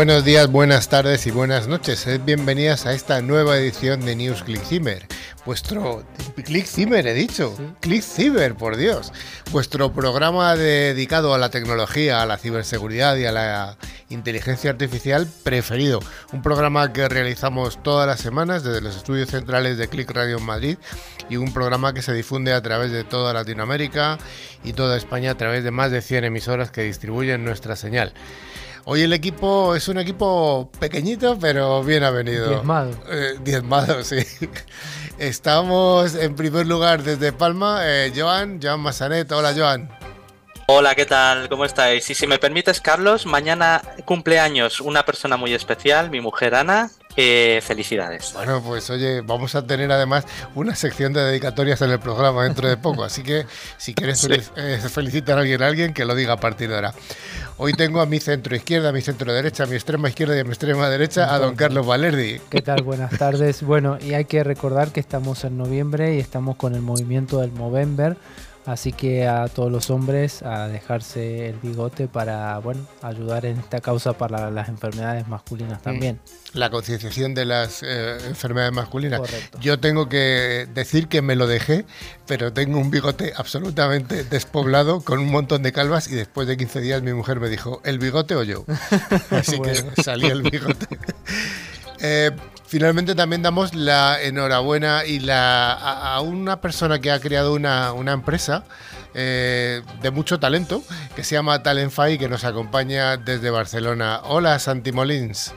Buenos días, buenas tardes y buenas noches. Bienvenidas a esta nueva edición de News Click Zimmer. Vuestro Click Zimmer, he dicho. Click Cyber, por Dios. Vuestro programa dedicado a la tecnología, a la ciberseguridad y a la inteligencia artificial preferido. Un programa que realizamos todas las semanas desde los estudios centrales de Click Radio en Madrid y un programa que se difunde a través de toda Latinoamérica y toda España a través de más de 100 emisoras que distribuyen nuestra señal. Hoy el equipo es un equipo pequeñito, pero bien avenido. Diezmado. Eh, diezmado, sí. Estamos en primer lugar desde Palma, eh, Joan, Joan Massanet. Hola, Joan. Hola, ¿qué tal? ¿Cómo estáis? Y si me permites, Carlos, mañana cumpleaños una persona muy especial, mi mujer Ana, felicidades. Bueno, pues oye, vamos a tener además una sección de dedicatorias en el programa dentro de poco, así que si quieres eh, felicitar a alguien, a alguien, que lo diga a partir de ahora. Hoy tengo a mi centro izquierda, a mi centro derecha, a mi extrema izquierda y a mi extrema derecha a don Carlos Valerdi. ¿Qué tal? Buenas tardes. Bueno, y hay que recordar que estamos en noviembre y estamos con el movimiento del Movember Así que a todos los hombres a dejarse el bigote para bueno ayudar en esta causa para las enfermedades masculinas también. La concienciación de las eh, enfermedades masculinas. Yo tengo que decir que me lo dejé, pero tengo un bigote absolutamente despoblado con un montón de calvas y después de 15 días mi mujer me dijo, ¿el bigote o yo? Así que salí el bigote. Eh, finalmente también damos la enhorabuena y la, a, una persona que ha creado una, empresa eh, de mucho talento que se llama Talentify que nos acompaña desde Barcelona. Hola Santi Molins.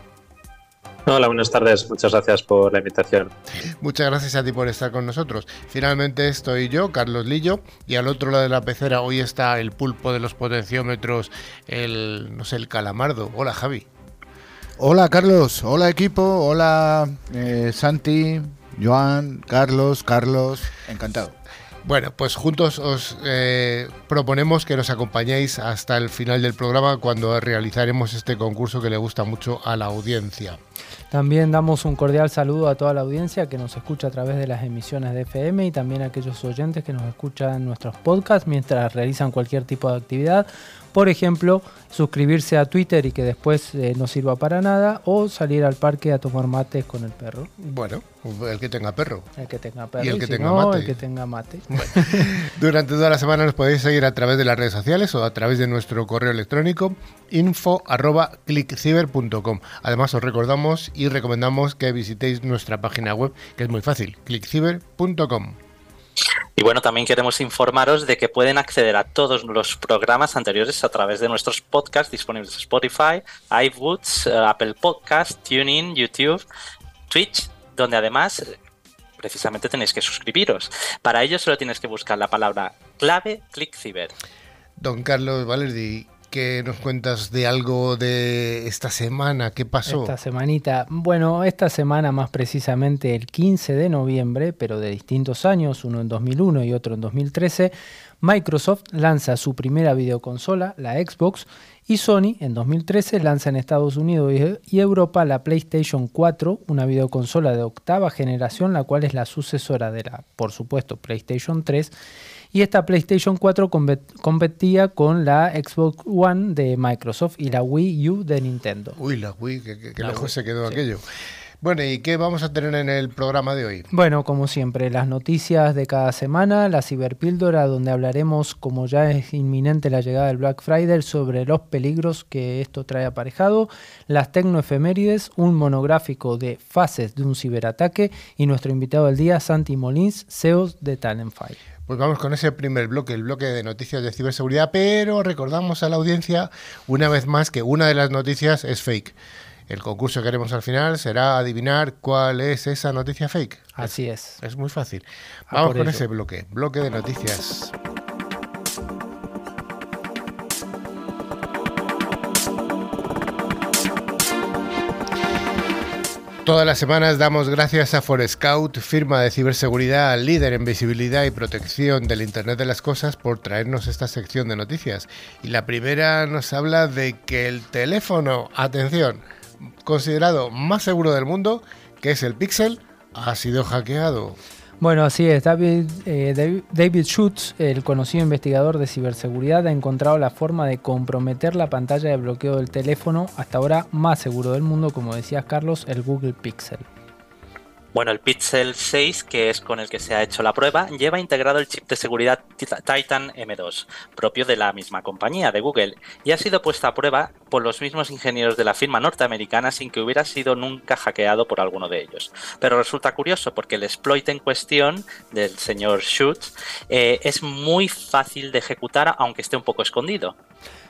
Hola, buenas tardes. Muchas gracias por la invitación. Muchas gracias a ti por estar con nosotros. Finalmente estoy yo, Carlos Lillo, y al otro lado de la pecera hoy está el pulpo de los potenciómetros, el no sé, el calamardo. Hola, Javi. Hola Carlos, hola equipo, hola eh, Santi, Joan, Carlos, Carlos, encantado. Bueno, pues juntos os eh, proponemos que nos acompañéis hasta el final del programa cuando realizaremos este concurso que le gusta mucho a la audiencia. También damos un cordial saludo a toda la audiencia que nos escucha a través de las emisiones de FM y también a aquellos oyentes que nos escuchan en nuestros podcasts mientras realizan cualquier tipo de actividad por ejemplo, suscribirse a Twitter y que después eh, no sirva para nada, o salir al parque a tomar mates con el perro. Bueno, el que tenga perro. El que tenga perro. Y el que tenga mate. El que tenga mate. durante toda la semana nos podéis seguir a través de las redes sociales o a través de nuestro correo electrónico info.clickciber.com. Además, os recordamos y recomendamos que visitéis nuestra página web, que es muy fácil, clickciber.com. Y bueno, también queremos informaros de que pueden acceder a todos los programas anteriores a través de nuestros podcasts disponibles en Spotify, iBooks, eh, Apple Podcasts, TuneIn, YouTube, Twitch, donde además precisamente tenéis que suscribiros. Para ello solo tienes que buscar la palabra clave ClickCiber. Don Carlos Valerdi, ¿Qué nos cuentas de algo de esta semana? ¿Qué pasó? Esta semanita. Bueno, esta semana más precisamente el 15 de noviembre, pero de distintos años, uno en 2001 y otro en 2013, Microsoft lanza su primera videoconsola, la Xbox, y Sony en 2013 lanza en Estados Unidos y Europa la PlayStation 4, una videoconsola de octava generación, la cual es la sucesora de la, por supuesto, PlayStation 3 y esta PlayStation 4 competía con la Xbox One de Microsoft y la Wii U de Nintendo. Uy, la Wii, que, lejos se quedó aquello. Bueno, ¿y qué vamos a tener en el programa de hoy? Bueno, como siempre, las noticias de cada semana, la ciberpíldora, donde hablaremos, como ya es inminente la llegada del Black Friday, sobre los peligros que esto trae aparejado, las tecnoefemérides, un monográfico de fases de un ciberataque y nuestro invitado del día, Santi Molins, CEO de Talentfy. Pues vamos con ese primer bloque, el bloque de noticias de ciberseguridad, pero recordamos a la audiencia una vez más que una de las noticias es fake. El concurso que haremos al final será adivinar cuál es esa noticia fake. Así es. Es, muy fácil. Vamos con ese bloque, bloque de noticias. Todas las semanas damos gracias a Forescout, firma de ciberseguridad líder en visibilidad y protección del Internet de las Cosas, por traernos esta sección de noticias. Y la primera nos habla de que el teléfono, atención, considerado más seguro del mundo, que es el Pixel, ha sido hackeado. Bueno, así es. David, eh, David Schutz, el conocido investigador de ciberseguridad, ha encontrado la forma de comprometer la pantalla de bloqueo del teléfono, hasta ahora más seguro del mundo, como decías Carlos, el Google Pixel. Bueno, el Pixel 6, que es con el que se ha hecho la prueba, lleva integrado el chip de seguridad Titan M2, propio de la misma compañía, de Google, y ha sido puesta a prueba por los mismos ingenieros de la firma norteamericana sin que hubiera sido nunca hackeado por alguno de ellos. Pero resulta curioso porque el exploit en cuestión del señor Schutz eh, es muy fácil de ejecutar aunque esté un poco escondido.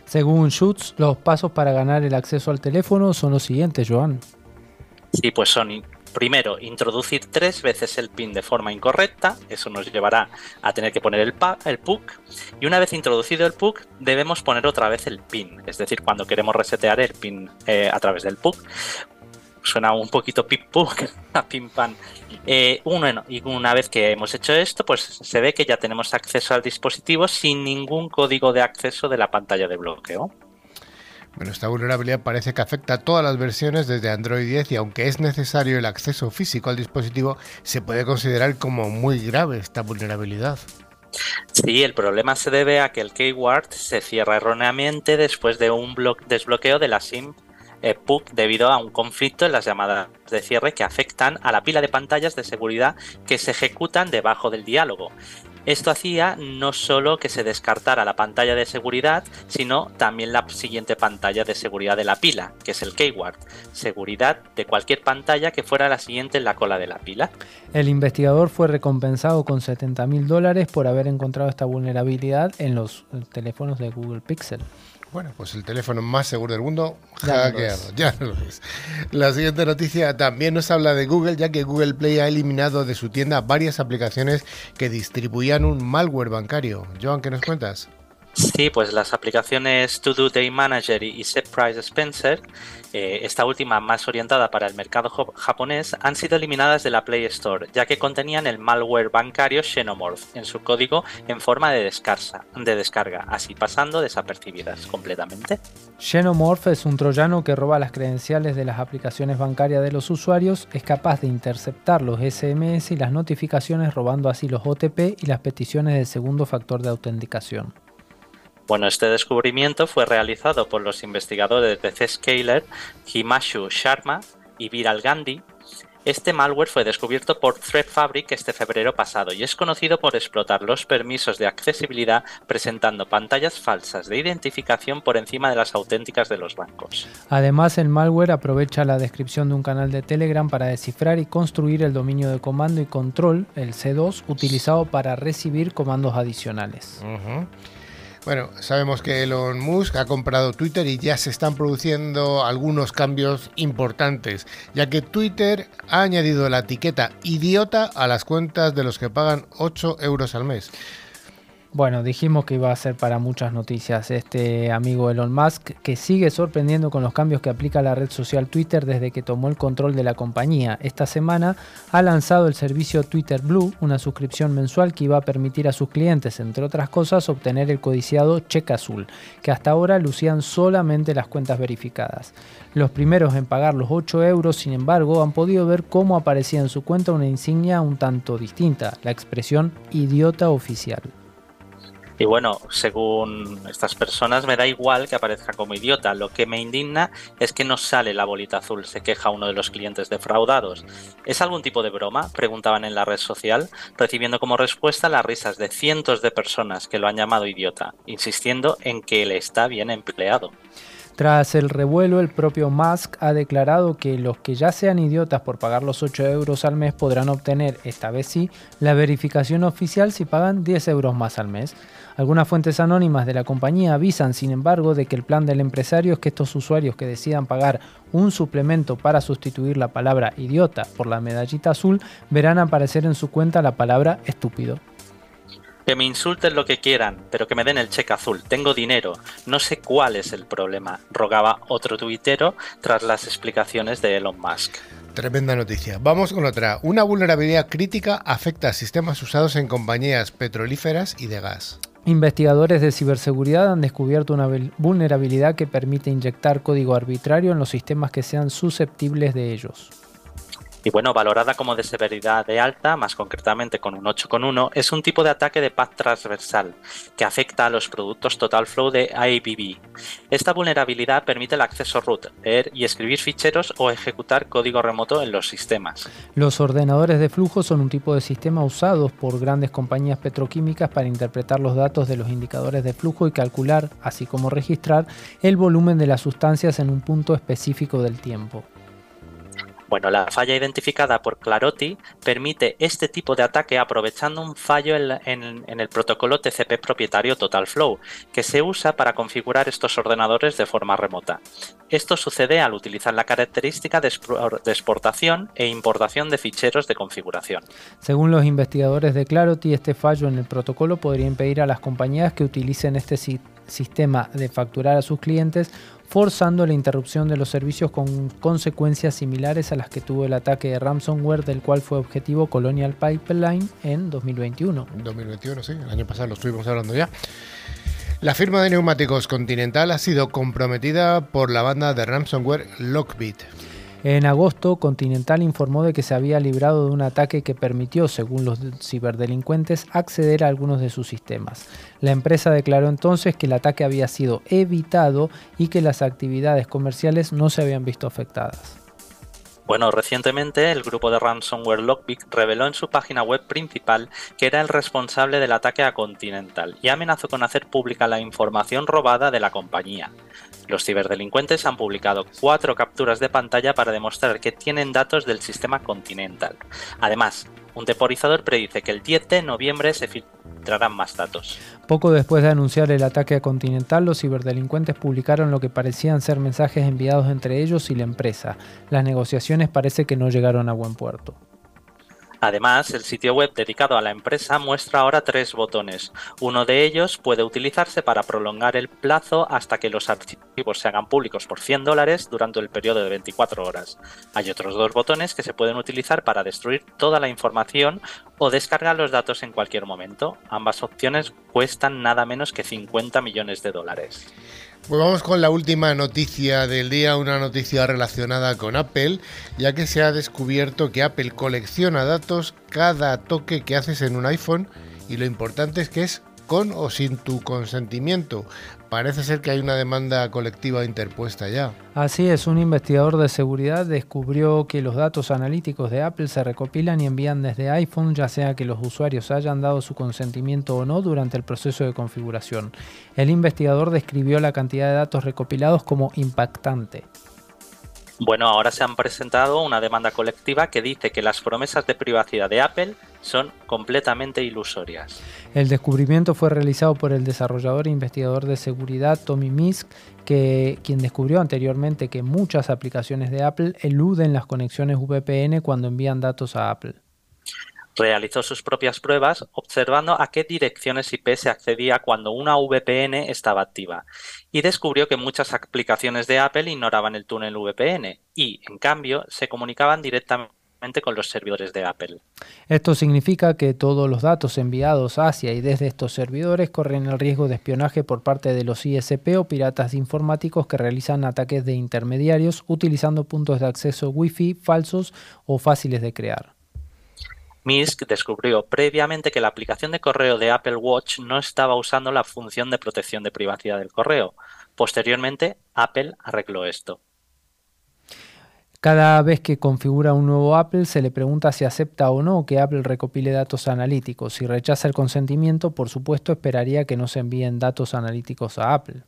Según Schutz, los pasos para ganar el acceso al teléfono son los siguientes, Joan. Sí, pues son Primero, introducir tres veces el pin de forma incorrecta, eso nos llevará a tener que poner el, el PUC, y una vez introducido el PUC debemos poner otra vez el pin, es decir, cuando queremos resetear el pin eh, a través del PUC. Suena un poquito pip PUC a pin pan. Eh, y una vez que hemos hecho esto, pues se ve que ya tenemos acceso al dispositivo sin ningún código de acceso de la pantalla de bloqueo. Bueno, esta vulnerabilidad parece que afecta a todas las versiones desde Android 10 y aunque es necesario el acceso físico al dispositivo, se puede considerar como muy grave esta vulnerabilidad. Sí, el problema se debe a que el keyword se cierra erróneamente después de un desbloqueo de la SIM eh, PUC debido a un conflicto en las llamadas de cierre que afectan a la pila de pantallas de seguridad que se ejecutan debajo del diálogo. Esto hacía no solo que se descartara la pantalla de seguridad, sino también la siguiente pantalla de seguridad de la pila, que es el keyword, seguridad de cualquier pantalla que fuera la siguiente en la cola de la pila. El investigador fue recompensado con 70 mil dólares por haber encontrado esta vulnerabilidad en los teléfonos de Google Pixel. Bueno, pues el teléfono más seguro del mundo hackeado. Ya no lo es. La siguiente noticia también nos habla de Google, ya que Google Play ha eliminado de su tienda varias aplicaciones que distribuían un malware bancario. Joan, ¿qué nos cuentas? Sí, pues las aplicaciones To Do Day Manager y Set Price Spencer, eh, esta última más orientada para el mercado japonés, han sido eliminadas de la Play Store, ya que contenían el malware bancario Xenomorph en su código en forma de, de descarga, así pasando desapercibidas completamente. Xenomorph es un troyano que roba las credenciales de las aplicaciones bancarias de los usuarios, es capaz de interceptar los SMS y las notificaciones robando así los OTP y las peticiones de segundo factor de autenticación. Bueno, este descubrimiento fue realizado por los investigadores de Zscaler, Himashu Sharma y Viral Gandhi. Este malware fue descubierto por Threat Fabric este febrero pasado y es conocido por explotar los permisos de accesibilidad presentando pantallas falsas de identificación por encima de las auténticas de los bancos. Además, el malware aprovecha la descripción de un canal de Telegram para descifrar y construir el dominio de comando y control, el C2, utilizado para recibir comandos adicionales. Bueno, sabemos que Elon Musk ha comprado Twitter y ya se están produciendo algunos cambios importantes, ya que Twitter ha añadido la etiqueta idiota a las cuentas de los que pagan 8 euros al mes. Bueno, dijimos que iba a ser para muchas noticias este amigo Elon Musk, que sigue sorprendiendo con los cambios que aplica la red social Twitter desde que tomó el control de la compañía. Esta semana ha lanzado el servicio Twitter Blue, una suscripción mensual que iba a permitir a sus clientes, entre otras cosas, obtener el codiciado cheque azul, que hasta ahora lucían solamente las cuentas verificadas. Los primeros en pagar los 8 euros, sin embargo, han podido ver cómo aparecía en su cuenta una insignia un tanto distinta, la expresión idiota oficial. Y bueno, según estas personas, me da igual que aparezca como idiota. Lo que me indigna es que no sale la bolita azul, se queja uno de los clientes defraudados. ¿Es algún tipo de broma? Preguntaban en la red social, recibiendo como respuesta las risas de cientos de personas que lo han llamado idiota, insistiendo en que él está bien empleado. Tras el revuelo, el propio Musk ha declarado que los que ya sean idiotas por pagar los 8 euros al mes podrán obtener, esta vez sí, la verificación oficial si pagan 10 euros más al mes. Algunas fuentes anónimas de la compañía avisan, sin embargo, de que el plan del empresario es que estos usuarios que decidan pagar un suplemento para sustituir la palabra idiota por la medallita azul verán aparecer en su cuenta la palabra estúpido. Que me insulten lo que quieran, pero que me den el cheque azul. Tengo dinero. No sé cuál es el problema, rogaba otro tuitero tras las explicaciones de Elon Musk. Tremenda noticia. Vamos con otra. Una vulnerabilidad crítica afecta a sistemas usados en compañías petrolíferas y de gas. Investigadores de ciberseguridad han descubierto una vulnerabilidad que permite inyectar código arbitrario en los sistemas que sean susceptibles de ellos. Y bueno, valorada como de severidad de alta, más concretamente con un 8,1, es un tipo de ataque de path transversal que afecta a los productos Total Flow de IBB. Esta vulnerabilidad permite el acceso root, leer y escribir ficheros o ejecutar código remoto en los sistemas. Los ordenadores de flujo son un tipo de sistema usado por grandes compañías petroquímicas para interpretar los datos de los indicadores de flujo y calcular, así como registrar, el volumen de las sustancias en un punto específico del tiempo. Bueno, la falla identificada por Claroty permite este tipo de ataque aprovechando un fallo en, el protocolo TCP propietario TotalFlow, que se usa para configurar estos ordenadores de forma remota. Esto sucede al utilizar la característica de, exportación e importación de ficheros de configuración. Según los investigadores de Clarity, este fallo en el protocolo podría impedir a las compañías que utilicen este sistema de facturar a sus clientes forzando la interrupción de los servicios con consecuencias similares a las que tuvo el ataque de ransomware del cual fue objetivo Colonial Pipeline en 2021. 2021, sí, el año pasado lo estuvimos hablando ya. La firma de neumáticos Continental ha sido comprometida por la banda de ransomware Lockbit. En agosto, Continental informó de que se había librado de un ataque que permitió, según los ciberdelincuentes, acceder a algunos de sus sistemas. La empresa declaró entonces que el ataque había sido evitado y que las actividades comerciales no se habían visto afectadas. Bueno, recientemente el grupo de ransomware Lockbit reveló en su página web principal que era el responsable del ataque a Continental y amenazó con hacer pública la información robada de la compañía. Los ciberdelincuentes han publicado cuatro capturas de pantalla para demostrar que tienen datos del sistema Continental. Además, un temporizador predice que el 10 de noviembre se filtrarán más datos. Poco después de anunciar el ataque a Continental, los ciberdelincuentes publicaron lo que parecían ser mensajes enviados entre ellos y la empresa. Las negociaciones parece que no llegaron a buen puerto. Además, el sitio web dedicado a la empresa muestra ahora tres botones. Uno de ellos puede utilizarse para prolongar el plazo hasta que los archivos se hagan públicos por 100 dólares durante el periodo de 24 horas. Hay otros dos botones que se pueden utilizar para destruir toda la información o descargar los datos en cualquier momento. Ambas opciones cuestan nada menos que 50 millones de dólares. Pues vamos con la última noticia del día, una noticia relacionada con Apple, ya que se ha descubierto que Apple colecciona datos cada toque que haces en un iPhone y lo importante es que es con o sin tu consentimiento. Parece ser que hay una demanda colectiva interpuesta ya. Así es, un investigador de seguridad descubrió que los datos analíticos de Apple se recopilan y envían desde iPhone, ya sea que los usuarios hayan dado su consentimiento o no durante el proceso de configuración. El investigador describió la cantidad de datos recopilados como impactante. Bueno, ahora se han presentado una demanda colectiva que dice que las promesas de privacidad de Apple son completamente ilusorias. El descubrimiento fue realizado por el desarrollador e investigador de seguridad Tommy Misk, que, quien descubrió anteriormente que muchas aplicaciones de Apple eluden las conexiones VPN cuando envían datos a Apple realizó sus propias pruebas observando a qué direcciones IP se accedía cuando una VPN estaba activa y descubrió que muchas aplicaciones de Apple ignoraban el túnel VPN y, en cambio, se comunicaban directamente con los servidores de Apple. Esto significa que todos los datos enviados hacia y desde estos servidores corren el riesgo de espionaje por parte de los ISP o piratas informáticos que realizan ataques de intermediarios utilizando puntos de acceso Wi-Fi falsos o fáciles de crear. Misk descubrió previamente que la aplicación de correo de Apple Watch no estaba usando la función de protección de privacidad del correo. Posteriormente, Apple arregló esto. Cada vez que configura un nuevo Apple se le pregunta si acepta o no que Apple recopile datos analíticos. Si rechaza el consentimiento, por supuesto esperaría que no se envíen datos analíticos a Apple.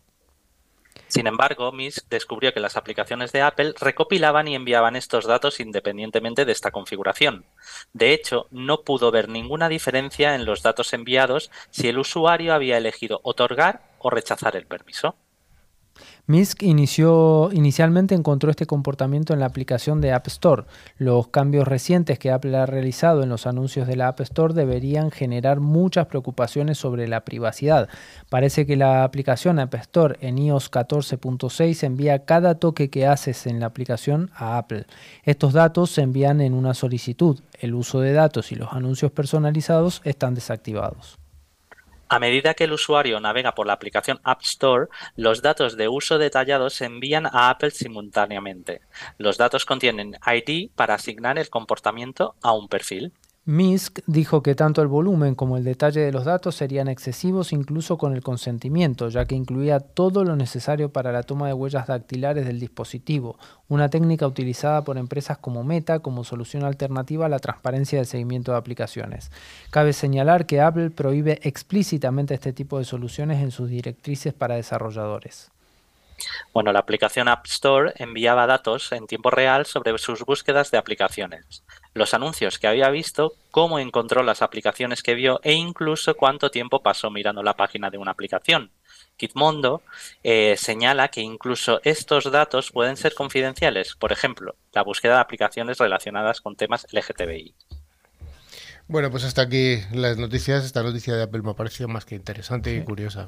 Sin embargo, Misk descubrió que las aplicaciones de Apple recopilaban y enviaban estos datos independientemente de esta configuración. De hecho, no pudo ver ninguna diferencia en los datos enviados si el usuario había elegido otorgar o rechazar el permiso. Misk inició, inicialmente encontró este comportamiento en la aplicación de App Store. Los cambios recientes que Apple ha realizado en los anuncios de la App Store deberían generar muchas preocupaciones sobre la privacidad. Parece que la aplicación App Store en iOS 14.6 envía cada toque que haces en la aplicación a Apple. Estos datos se envían en una solicitud. El uso de datos y los anuncios personalizados están desactivados. A medida que el usuario navega por la aplicación App Store, los datos de uso detallados se envían a Apple simultáneamente. Los datos contienen ID para asignar el comportamiento a un perfil. Misk dijo que tanto el volumen como el detalle de los datos serían excesivos incluso con el consentimiento, ya que incluía todo lo necesario para la toma de huellas dactilares del dispositivo, una técnica utilizada por empresas como Meta como solución alternativa a la transparencia del seguimiento de aplicaciones. Cabe señalar que Apple prohíbe explícitamente este tipo de soluciones en sus directrices para desarrolladores. Bueno, la aplicación App Store enviaba datos en tiempo real sobre sus búsquedas de aplicaciones, los anuncios que había visto, cómo encontró las aplicaciones que vio e incluso cuánto tiempo pasó mirando la página de una aplicación. Gitmondo eh, señala que incluso estos datos pueden ser confidenciales, por ejemplo, la búsqueda de aplicaciones relacionadas con temas LGTBI. Bueno, pues hasta aquí las noticias. Esta noticia de Apple me ha parecido más que interesante y curiosa.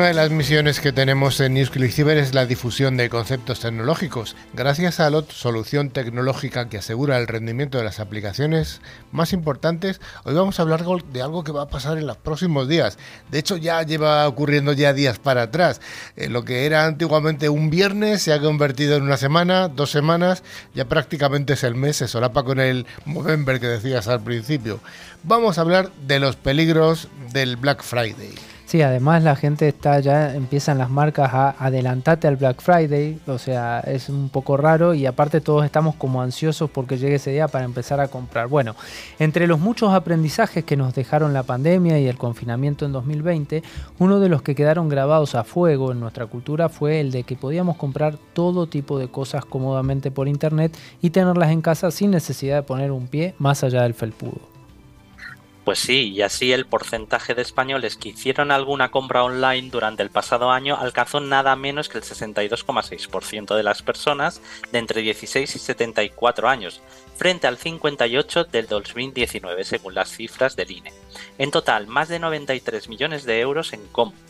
Una de las misiones que tenemos en Cyber es la difusión de conceptos tecnológicos. Gracias a la solución tecnológica que asegura el rendimiento de las aplicaciones más importantes, hoy vamos a hablar de algo que va a pasar en los próximos días. De hecho, ya lleva ocurriendo ya días para atrás. Eh, lo que era antiguamente un viernes se ha convertido en una semana, dos semanas, ya prácticamente es el mes, se solapa con el Movember que decías al principio. Vamos a hablar de los peligros del Black Friday. Sí, además la gente está ya, empiezan las marcas a adelantarte al Black Friday, o sea, es un poco raro y aparte todos estamos como ansiosos porque llegue ese día para empezar a comprar. Bueno, entre los muchos aprendizajes que nos dejaron la pandemia y el confinamiento en 2020, uno de los que quedaron grabados a fuego en nuestra cultura fue el de que podíamos comprar todo tipo de cosas cómodamente por internet y tenerlas en casa sin necesidad de poner un pie más allá del felpudo. Pues sí, y así el porcentaje de españoles que hicieron alguna compra online durante el pasado año alcanzó nada menos que el 62,6% de las personas de entre 16 y 74 años, frente al 58 del 2019 según las cifras del INE. En total, más de 93 millones de euros en compras.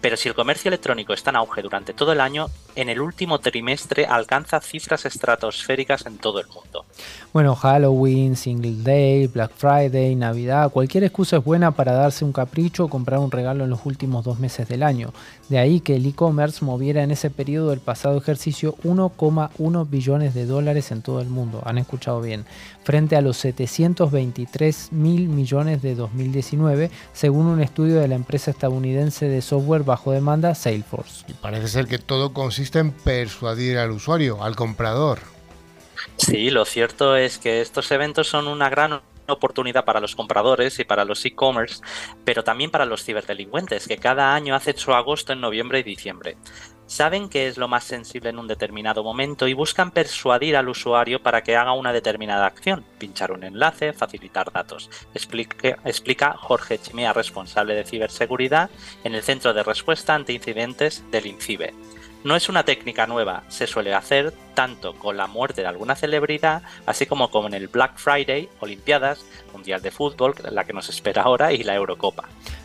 Pero si el comercio electrónico está en auge durante todo el año, en el último trimestre alcanza cifras estratosféricas en todo el mundo. Bueno, Halloween, Single Day, Black Friday, Navidad, cualquier excusa es buena para darse un capricho o comprar un regalo en los últimos dos meses del año. De ahí que el e-commerce moviera en ese periodo del pasado ejercicio 1,1 billones de dólares en todo el mundo, han escuchado bien, frente a los 723 mil millones de 2019, según un estudio de la empresa estadounidense de software bajo demanda Salesforce. Y parece ser que todo consiste en persuadir al usuario, al comprador. Sí, lo cierto es que estos eventos son una gran oportunidad para los compradores y para los e-commerce, pero también para los ciberdelincuentes, que cada año hacen su agosto en noviembre y diciembre. Saben qué es lo más sensible en un determinado momento y buscan persuadir al usuario para que haga una determinada acción, pinchar un enlace, facilitar datos. Explica, explica Jorge Chimea, responsable de ciberseguridad en el Centro de Respuesta ante Incidentes del INCIBE. No es una técnica nueva, se suele hacer tanto con la muerte de alguna celebridad, así como con el Black Friday, Olimpiadas, Mundial de Fútbol, la que nos espera ahora, y la Eurocopa.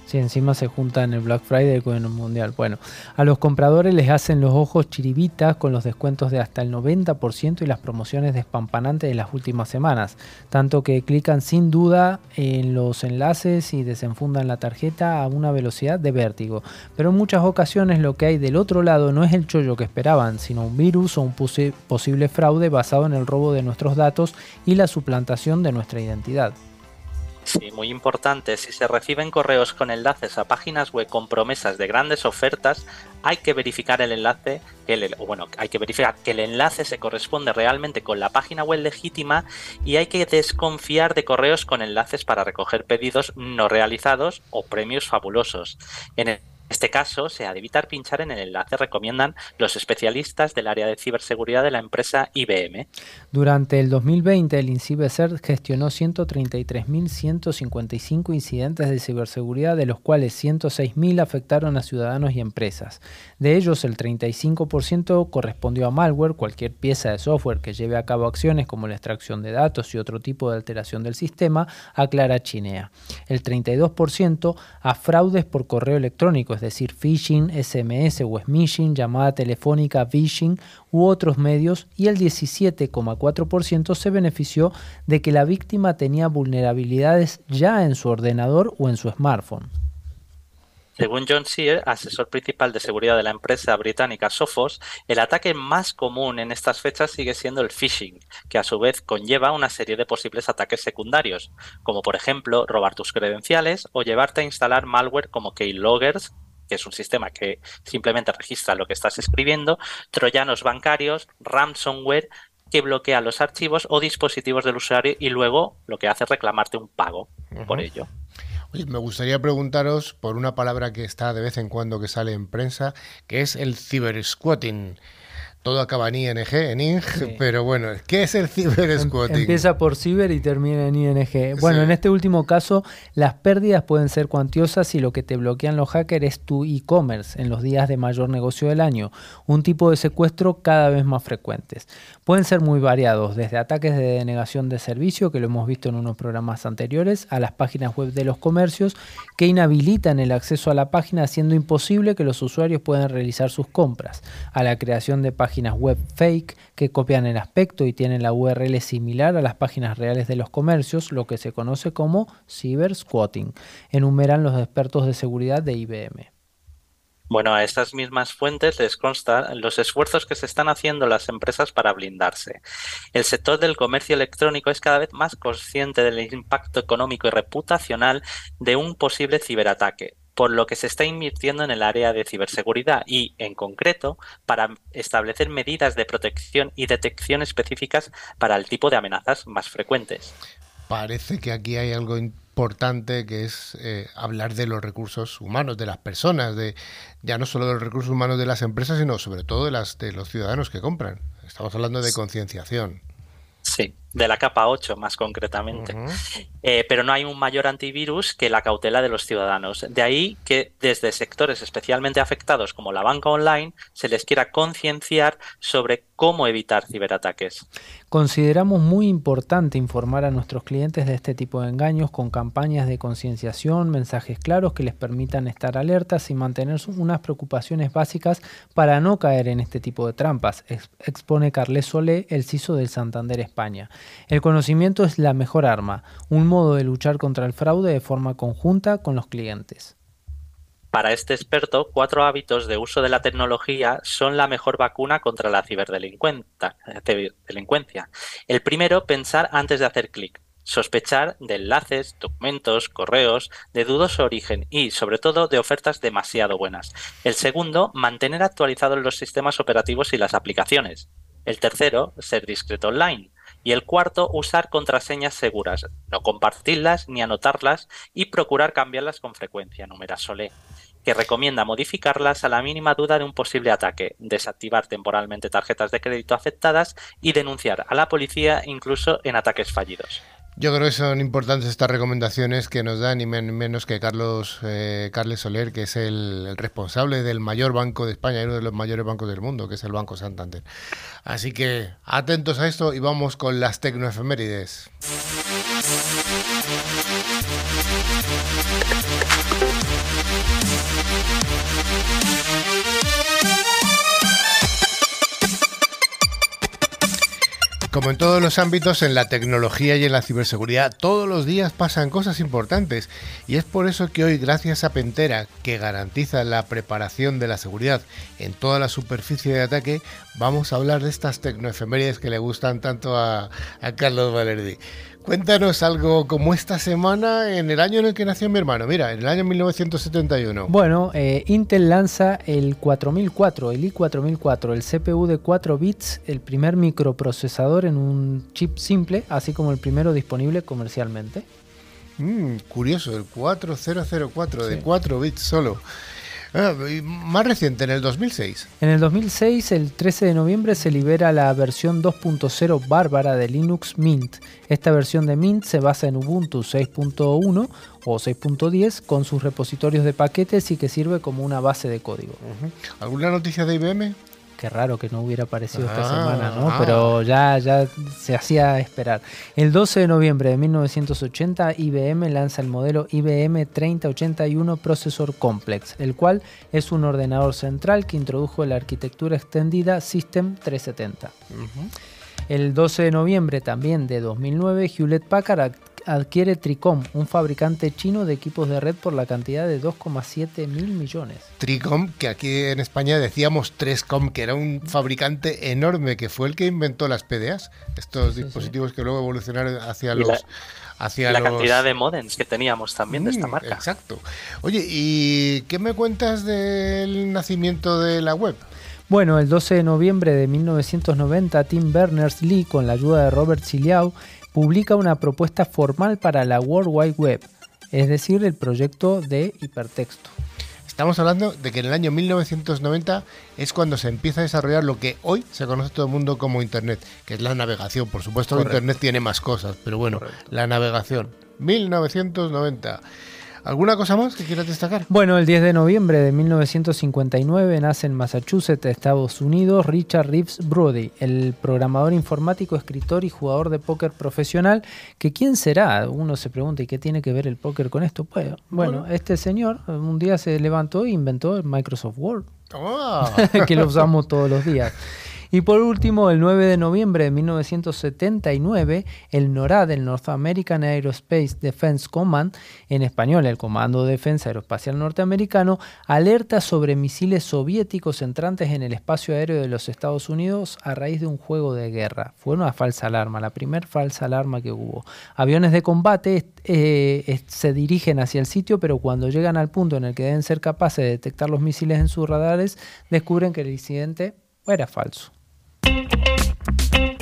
Si encima se juntan el Black Friday con el Mundial. Bueno, a los compradores les hacen los ojos chiribitas con los descuentos de hasta el 90% y las promociones despampanantes de las últimas semanas. Tanto que clican sin duda en los enlaces y desenfundan la tarjeta a una velocidad de vértigo. Pero en muchas ocasiones lo que hay del otro lado no es el chollo que esperaban, sino un virus o un posible fraude basado en el robo de nuestros datos y la suplantación de nuestra identidad. Sí, muy importante. Si se reciben correos con enlaces a páginas web con promesas de grandes ofertas, hay que verificar el enlace, el, bueno, hay que verificar que el enlace se corresponde realmente con la página web legítima y hay que desconfiar de correos con enlaces para recoger pedidos no realizados o premios fabulosos. Este caso se ha de evitar pinchar en el enlace, recomiendan los especialistas del área de ciberseguridad de la empresa IBM. Durante el 2020, el INCIBESER gestionó 133.155 incidentes de ciberseguridad, de los cuales 106.000 afectaron a ciudadanos y empresas. De ellos, el 35% correspondió a malware, cualquier pieza de software que lleve a cabo acciones como la extracción de datos y otro tipo de alteración del sistema, aclara Chinea. El 32% a fraudes por correo electrónico, es decir, phishing, SMS o smishing, llamada telefónica, phishing u otros medios, y el 17,4% se benefició de que la víctima tenía vulnerabilidades ya en su ordenador o en su smartphone. Según John Sear, asesor principal de seguridad de la empresa británica Sophos, el ataque más común en estas fechas sigue siendo el phishing, que a su vez conlleva una serie de posibles ataques secundarios, como por ejemplo robar tus credenciales o llevarte a instalar malware como keyloggers que es un sistema que simplemente registra lo que estás escribiendo, troyanos bancarios, ransomware que bloquea los archivos o dispositivos del usuario y luego lo que hace es reclamarte un pago por ello. Oye, me gustaría preguntaros por una palabra que está de vez en cuando que sale en prensa, que es el cibersquatting todo acaba en ING, en ING, pero bueno, ¿qué es el cibersquatting? Em, empieza por ciber y termina en ING. Bueno, en este último caso, las pérdidas pueden ser cuantiosas y lo que te bloquean los hackers es tu e-commerce en los días de mayor negocio del año, un tipo de secuestro cada vez más frecuentes. Pueden ser muy variados, desde ataques de denegación de servicio, que lo hemos visto en unos programas anteriores, a las páginas web de los comercios que inhabilitan el acceso a la página haciendo imposible que los usuarios puedan realizar sus compras, a la creación de páginas web fake que copian el aspecto y tienen la URL similar a las páginas reales de los comercios, lo que se conoce como cybersquatting, enumeran los expertos de seguridad de IBM. Bueno, a estas mismas fuentes les constan los esfuerzos que se están haciendo las empresas para blindarse. El sector del comercio electrónico es cada vez más consciente del impacto económico y reputacional de un posible ciberataque, por lo que se está invirtiendo en el área de ciberseguridad y, en concreto, para establecer medidas de protección y detección específicas para el tipo de amenazas más frecuentes. Parece que aquí hay algo importante que es eh, hablar de los recursos humanos, de las personas, de ya no solo de los recursos humanos de las empresas, sino sobre todo de, las, de los ciudadanos que compran. Estamos hablando de concienciación. Sí, de la capa 8 más concretamente. Eh, pero no hay un mayor antivirus que la cautela de los ciudadanos. De ahí que desde sectores especialmente afectados como la banca online se les quiera concienciar sobre cómo evitar ciberataques. Consideramos muy importante informar a nuestros clientes de este tipo de engaños con campañas de concienciación, mensajes claros que les permitan estar alertas y mantener unas preocupaciones básicas para no caer en este tipo de trampas, expone Carles Solé, el CISO del Santander España. El conocimiento es la mejor arma, un modo de luchar contra el fraude de forma conjunta con los clientes. Para este experto, cuatro hábitos de uso de la tecnología son la mejor vacuna contra la ciberdelincuencia. El primero, pensar antes de hacer clic. Sospechar de enlaces, documentos, correos, de dudoso origen y, sobre todo, de ofertas demasiado buenas. El segundo, mantener actualizados los sistemas operativos y las aplicaciones. El tercero, ser discreto online. Y el cuarto, usar contraseñas seguras, no compartirlas ni anotarlas y procurar cambiarlas con frecuencia, numera Solé, que recomienda modificarlas a la mínima duda de un posible ataque, desactivar temporalmente tarjetas de crédito aceptadas y denunciar a la policía incluso en ataques fallidos. Yo creo que son importantes estas recomendaciones que nos da ni menos que Carlos eh, Carles Soler, que es el, responsable del mayor banco de España y uno de los mayores bancos del mundo, que es el Banco Santander. Así que atentos a esto y vamos con las tecnoefemérides. Como en todos los ámbitos, en la tecnología y en la ciberseguridad, todos los días pasan cosas importantes y es por eso que hoy, gracias a Pentera, que garantiza la preparación de la seguridad en toda la superficie de ataque, vamos a hablar de estas tecnoefemérides que le gustan tanto a, a Carlos Valerdi. Cuéntanos algo como esta semana en el año en el que nació mi hermano. Mira, en el año 1971. Bueno, eh, Intel lanza el 4004, el i4004, el CPU de 4 bits, el primer microprocesador en un chip simple, así como el primero disponible comercialmente. Mm, curioso, el 4004 de 4 bits solo. Ah, más reciente, en el 2006. En el 2006, el 13 de noviembre, se libera la versión 2.0 bárbara de Linux Mint. Esta versión de Mint se basa en Ubuntu 6.1 o 6.10 con sus repositorios de paquetes y que sirve como una base de código. ¿Alguna noticia de IBM? Qué raro que no hubiera aparecido esta Ah, semana, ¿no? ah. Pero ya, ya se hacía esperar. El 12 de noviembre de 1980, IBM lanza el modelo IBM 3081 Processor Complex, el cual es un ordenador central que introdujo la arquitectura extendida System 370. El 12 de noviembre también de 2009, Hewlett Packard adquiere Tricom, un fabricante chino de equipos de red por la cantidad de 2,7 mil millones. Tricom, que aquí en España decíamos 3Com, que era un fabricante enorme, que fue el que inventó las PDAs, estos dispositivos que luego evolucionaron hacia Y la- los... hacia la los- cantidad de modems que teníamos también de esta Mm, marca. Exacto. Oye, ¿y qué me cuentas del nacimiento de la web? Bueno, el 12 de noviembre de 1990, Tim Berners-Lee, con la ayuda de Robert Siliau, publica una propuesta formal para la World Wide Web, es decir, el proyecto de hipertexto. Estamos hablando de que en el año 1990 es cuando se empieza a desarrollar lo que hoy se conoce todo el mundo como Internet, que es la navegación. Por supuesto, Correcto. Internet tiene más cosas, pero bueno, la navegación. 1990. ¿Alguna cosa más que quieras destacar? Bueno, el 10 de noviembre de 1959 nace en Massachusetts, Estados Unidos, Richard Reeves Brody, el programador informático, escritor y jugador de póker profesional. Que quién será? Uno se pregunta, ¿y qué tiene que ver el póker con esto? Pues, bueno, este señor un día se levantó e inventó el Microsoft Word. Ah, que lo usamos todos los días. Y por último, el 9 de noviembre de 1979, el NORAD, el North American Aerospace Defense Command, en español el Comando de Defensa Aeroespacial Norteamericano, alerta sobre misiles soviéticos entrantes en el espacio aéreo de los Estados Unidos a raíz de un juego de guerra. Fue una falsa alarma, la primer falsa alarma que hubo. Aviones de combate eh, se dirigen hacia el sitio, pero cuando llegan al punto en el que deben ser capaces de detectar los misiles en sus radares, descubren que el incidente era falso. Thank you.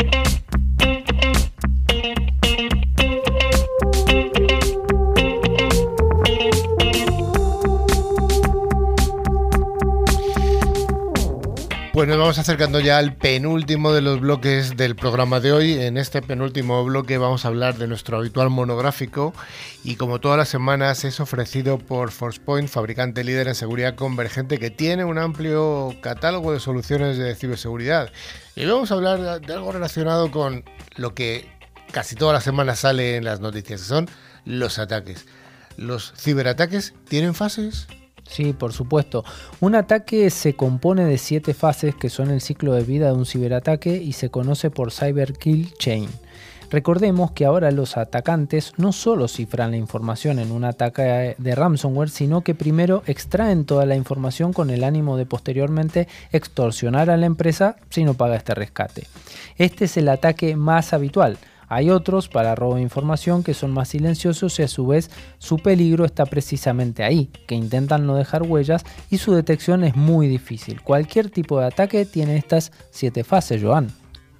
Pues nos vamos acercando ya al penúltimo de los bloques del programa de hoy. En este penúltimo bloque vamos a hablar de nuestro habitual monográfico y como todas las semanas es ofrecido por ForcePoint, fabricante líder en seguridad convergente que tiene un amplio catálogo de soluciones de ciberseguridad. Y vamos a hablar de algo relacionado con lo que casi todas las semanas sale en las noticias, que son los ataques. ¿Los ciberataques tienen fases? Sí, por supuesto. Un ataque se compone de siete fases que son el ciclo de vida de un ciberataque y se conoce por Cyber Kill Chain. Recordemos que ahora los atacantes no solo cifran la información en un ataque de ransomware, sino que primero extraen toda la información con el ánimo de posteriormente extorsionar a la empresa si no paga este rescate. Este es el ataque más habitual. Hay otros para robo de información que son más silenciosos y a su vez su peligro está precisamente ahí, que intentan no dejar huellas y su detección es muy difícil. Cualquier tipo de ataque tiene estas siete fases, Joan.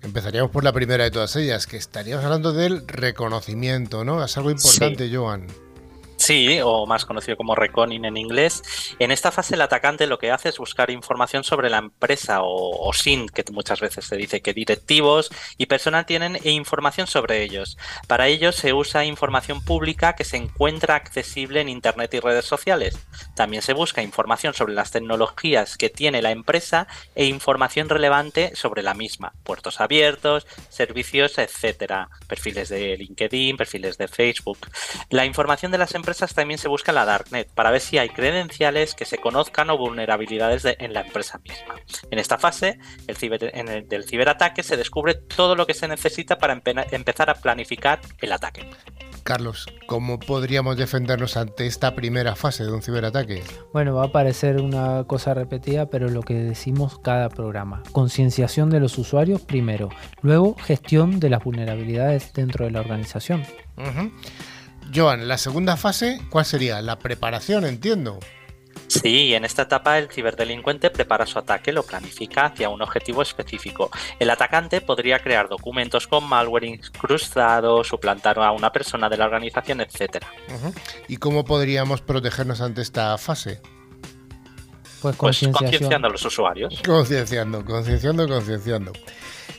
Empezaríamos por la primera de todas ellas, que estaríamos hablando del reconocimiento, ¿no? Es algo importante, Joan. Sí, o más conocido como Reconing en inglés. En esta fase el atacante lo que hace es buscar información sobre la empresa o, o SIN, que muchas veces se dice que directivos y personal tienen e información sobre ellos. Para ello se usa información pública que se encuentra accesible en Internet y redes sociales. También se busca información sobre las tecnologías que tiene la empresa e información relevante sobre la misma. Puertos abiertos, servicios, etcétera. Perfiles de LinkedIn, perfiles de Facebook. La información de las empresas también se busca en la Darknet para ver si hay credenciales que se conozcan o vulnerabilidades de- en la empresa misma. En esta fase el ciber- en el- del ciberataque se descubre todo lo que se necesita para empe- empezar a planificar el ataque. Carlos, ¿cómo podríamos defendernos ante esta primera fase de un ciberataque? Bueno, va a parecer una cosa repetida, pero lo que decimos cada programa. Concienciación de los usuarios primero, luego gestión de las vulnerabilidades dentro de la organización. Joan, la segunda fase, ¿cuál sería? La preparación, entiendo. Sí, en esta etapa el ciberdelincuente prepara su ataque, lo planifica hacia un objetivo específico. El atacante podría crear documentos con malware incrustado, suplantar a una persona de la organización, etc. ¿Y cómo podríamos protegernos ante esta fase? Pues Pues concienciando a los usuarios. Concienciando, concienciando, concienciando.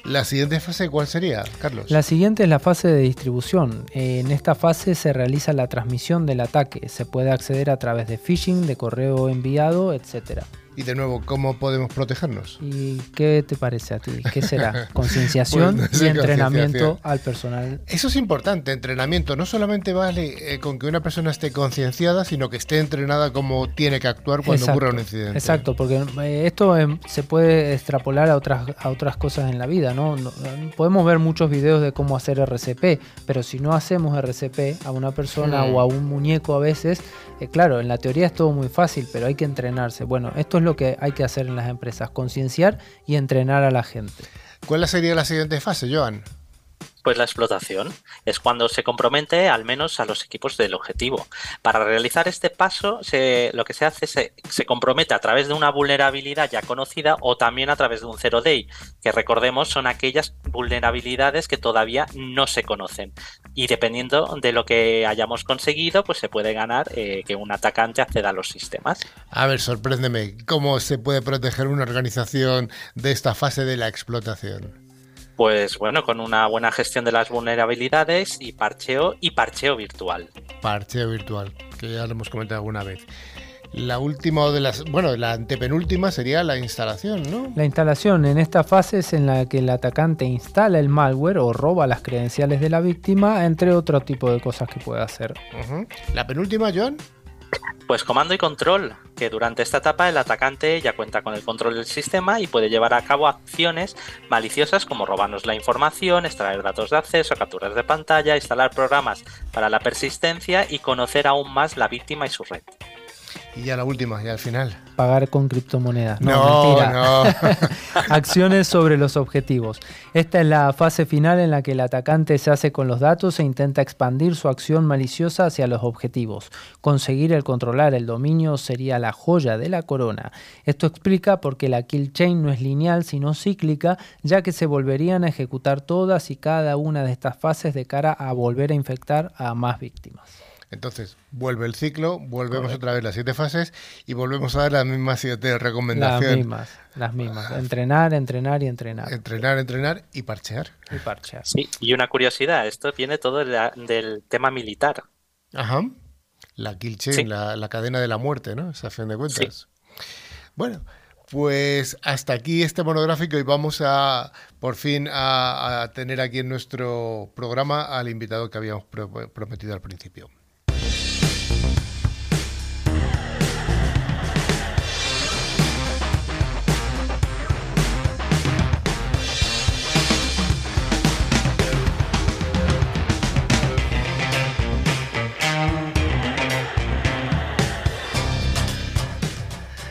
La siguiente fase, ¿cuál sería, Carlos? La siguiente es la fase de distribución. En esta fase se realiza la transmisión del ataque. Se puede acceder a través de phishing, de correo enviado, etc. Y de nuevo, ¿cómo podemos protegernos? ¿Y qué te parece a ti? ¿Qué será? Concienciación no y entrenamiento al personal. Eso es importante, entrenamiento. No solamente vale eh, con que una persona esté concienciada, sino que esté entrenada como tiene que actuar cuando Exacto, ocurra un incidente. Exacto, porque eh, esto em, se puede extrapolar a otras, a otras cosas en la vida, ¿no? Podemos ver muchos videos de cómo hacer RCP, pero si no hacemos RCP a una persona o a un muñeco a veces, eh, claro, en la teoría es todo muy fácil, pero hay que entrenarse. Bueno, esto es lo que hay que hacer en las empresas, concienciar y entrenar a la gente. ¿Cuál sería la siguiente fase, Joan? Pues la explotación es cuando se compromete al menos a los equipos del objetivo. Para realizar este paso, se- lo que se hace se, se compromete a través de una vulnerabilidad ya conocida o también a través de un zero day, que recordemos son aquellas vulnerabilidades que todavía no se conocen. Y dependiendo de lo que hayamos conseguido, pues se puede ganar eh, que un atacante acceda a los sistemas. A ver, sorpréndeme. ¿Cómo se puede proteger una organización de esta fase de la explotación? Pues bueno, con una buena gestión de las vulnerabilidades y parcheo y parcheo virtual. Parcheo virtual, que ya lo hemos comentado alguna vez. La última de las, bueno, la antepenúltima sería la instalación, ¿no? La instalación en esta fase es en la que el atacante instala el malware o roba las credenciales de la víctima, entre otro tipo de cosas que puede hacer. La penúltima, Joan. Pues comando y control, que durante esta etapa el atacante ya cuenta con el control del sistema y puede llevar a cabo acciones maliciosas como robarnos la información, extraer datos de acceso, capturas de pantalla, instalar programas para la persistencia y conocer aún más la víctima y su red. Y ya la última, ya al final. Pagar con criptomonedas. No, No, mentira. no. Acciones sobre los objetivos. Esta es la fase final en la que el atacante se hace con los datos e intenta expandir su acción maliciosa hacia los objetivos. Conseguir el controlar el dominio sería la joya de la corona. Esto explica por qué la kill chain no es lineal sino cíclica, ya que se volverían a ejecutar todas y cada una de estas fases de cara a volver a infectar a más víctimas. Entonces, vuelve el ciclo, volvemos otra vez las siete fases y volvemos a dar las mismas siete Las recomendaciones. mismas, las mismas. Entrenar, entrenar y entrenar. Entrenar, entrenar y parchear. Y parchear. Sí, y una curiosidad, esto viene todo de la- del tema militar. Ajá. La kill chain, Sí. la, la cadena de la muerte, ¿no? Es a fin de cuentas. Bueno, pues hasta aquí este monográfico y vamos a, por fin, a, a tener aquí en nuestro programa al invitado que habíamos pro- prometido al principio.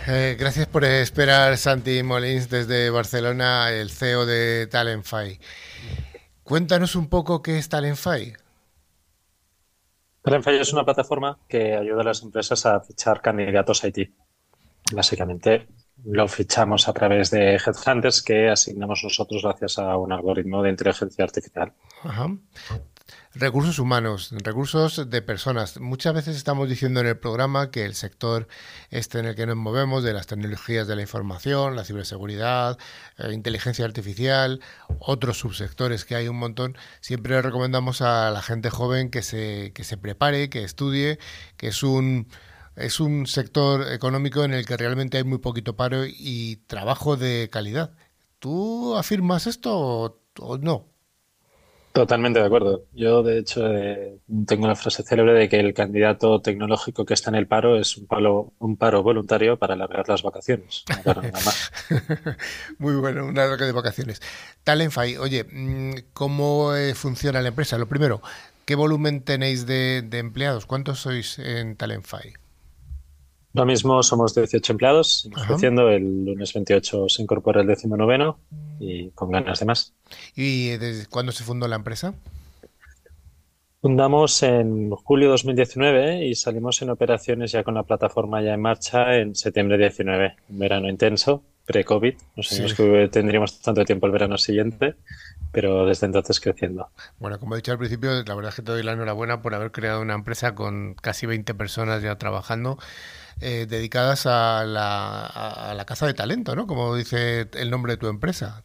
Eh, gracias por esperar, Santi Molins, desde Barcelona, el CEO de Talentfy. Cuéntanos un poco qué es Talentfy. Talentfy es una plataforma que ayuda a las empresas a fichar candidatos IT. Básicamente lo fichamos a través de headhunters que asignamos nosotros gracias a un algoritmo de inteligencia artificial. Ajá. Recursos humanos, recursos de personas. Muchas veces estamos diciendo en el programa que el sector este en el que nos movemos, de las tecnologías de la información, la ciberseguridad, eh, inteligencia artificial, otros subsectores que hay un montón, siempre recomendamos a la gente joven que se, que se prepare, que estudie, que es un, es un sector económico en el que realmente hay muy poquito paro y trabajo de calidad. ¿Tú afirmas esto o, o no? Totalmente de acuerdo. Yo, de hecho, eh, tengo la frase célebre de que el candidato tecnológico que está en el paro es un paro, un paro voluntario para alargar las vacaciones. Muy bueno, una roca de vacaciones. Talentfy, oye, mm, ¿cómo eh, funciona la empresa? Lo primero, ¿qué volumen tenéis de, de empleados? ¿Cuántos sois en Talentfy? Lo mismo, somos 18 empleados, creciendo. El lunes 28 se incorpora el décimo noveno y con ganas de más. ¿Y desde cuándo se fundó la empresa? Fundamos en julio 2019 y salimos en operaciones ya con la plataforma ya en marcha en septiembre 19, un verano intenso, pre-COVID. No sabíamos Sí. que tendríamos tanto tiempo el verano siguiente, pero desde entonces creciendo. Bueno, como he dicho al principio, la verdad es que te doy la enhorabuena por haber creado una empresa con casi 20 personas ya trabajando. Dedicadas a la, a la caza de talento, ¿no? Como dice el nombre de tu empresa.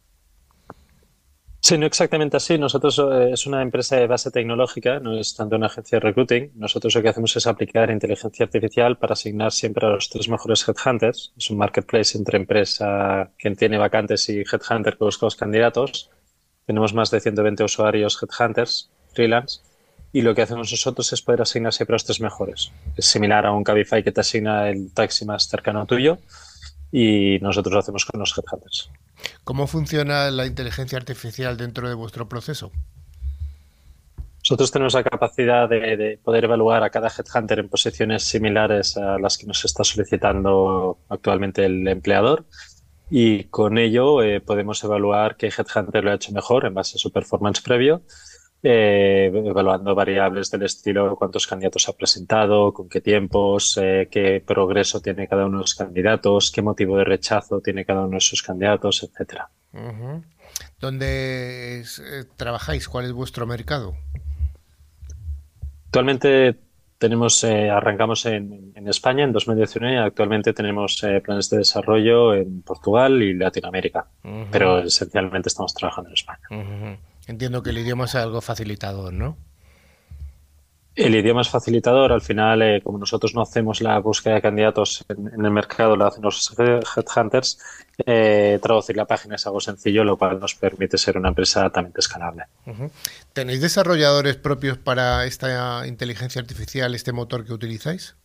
Sí, no exactamente así. Nosotros eh, es una empresa de base tecnológica, no es tanto una agencia de recruiting. Nosotros lo que hacemos es aplicar inteligencia artificial para asignar siempre a los tres mejores headhunters. Es un marketplace entre empresa que tiene vacantes y headhunter que busca los candidatos. Tenemos más de 120 usuarios headhunters, freelance. Y lo que hacemos nosotros es poder asignar siempre a los tres mejores. Es similar a un Cabify que te asigna el taxi más cercano a tuyo y nosotros lo hacemos con los headhunters. ¿Cómo funciona la inteligencia artificial dentro de vuestro proceso? Nosotros tenemos la capacidad de, poder evaluar a cada headhunter en posiciones similares a las que nos está solicitando actualmente el empleador y con ello eh, podemos evaluar qué headhunter lo ha hecho mejor en base a su performance previo eh, evaluando variables del estilo cuántos candidatos ha presentado, con qué tiempos, eh, qué progreso tiene cada uno de los candidatos, qué motivo de rechazo tiene cada uno de sus candidatos, etcétera. ¿Dónde eh, trabajáis? ¿Cuál es vuestro mercado? Actualmente tenemos, arrancamos en, España en 2019 y actualmente tenemos planes de desarrollo en Portugal y Latinoamérica, pero esencialmente estamos trabajando en España. Entiendo que el idioma es algo facilitador, ¿no? El idioma es facilitador. Al final, eh, como nosotros no hacemos la búsqueda de candidatos en, el mercado, lo hacen los headhunters, eh, traducir la página es algo sencillo, lo cual nos permite ser una empresa altamente escalable. ¿Tenéis desarrolladores propios para esta inteligencia artificial, este motor que utilizáis?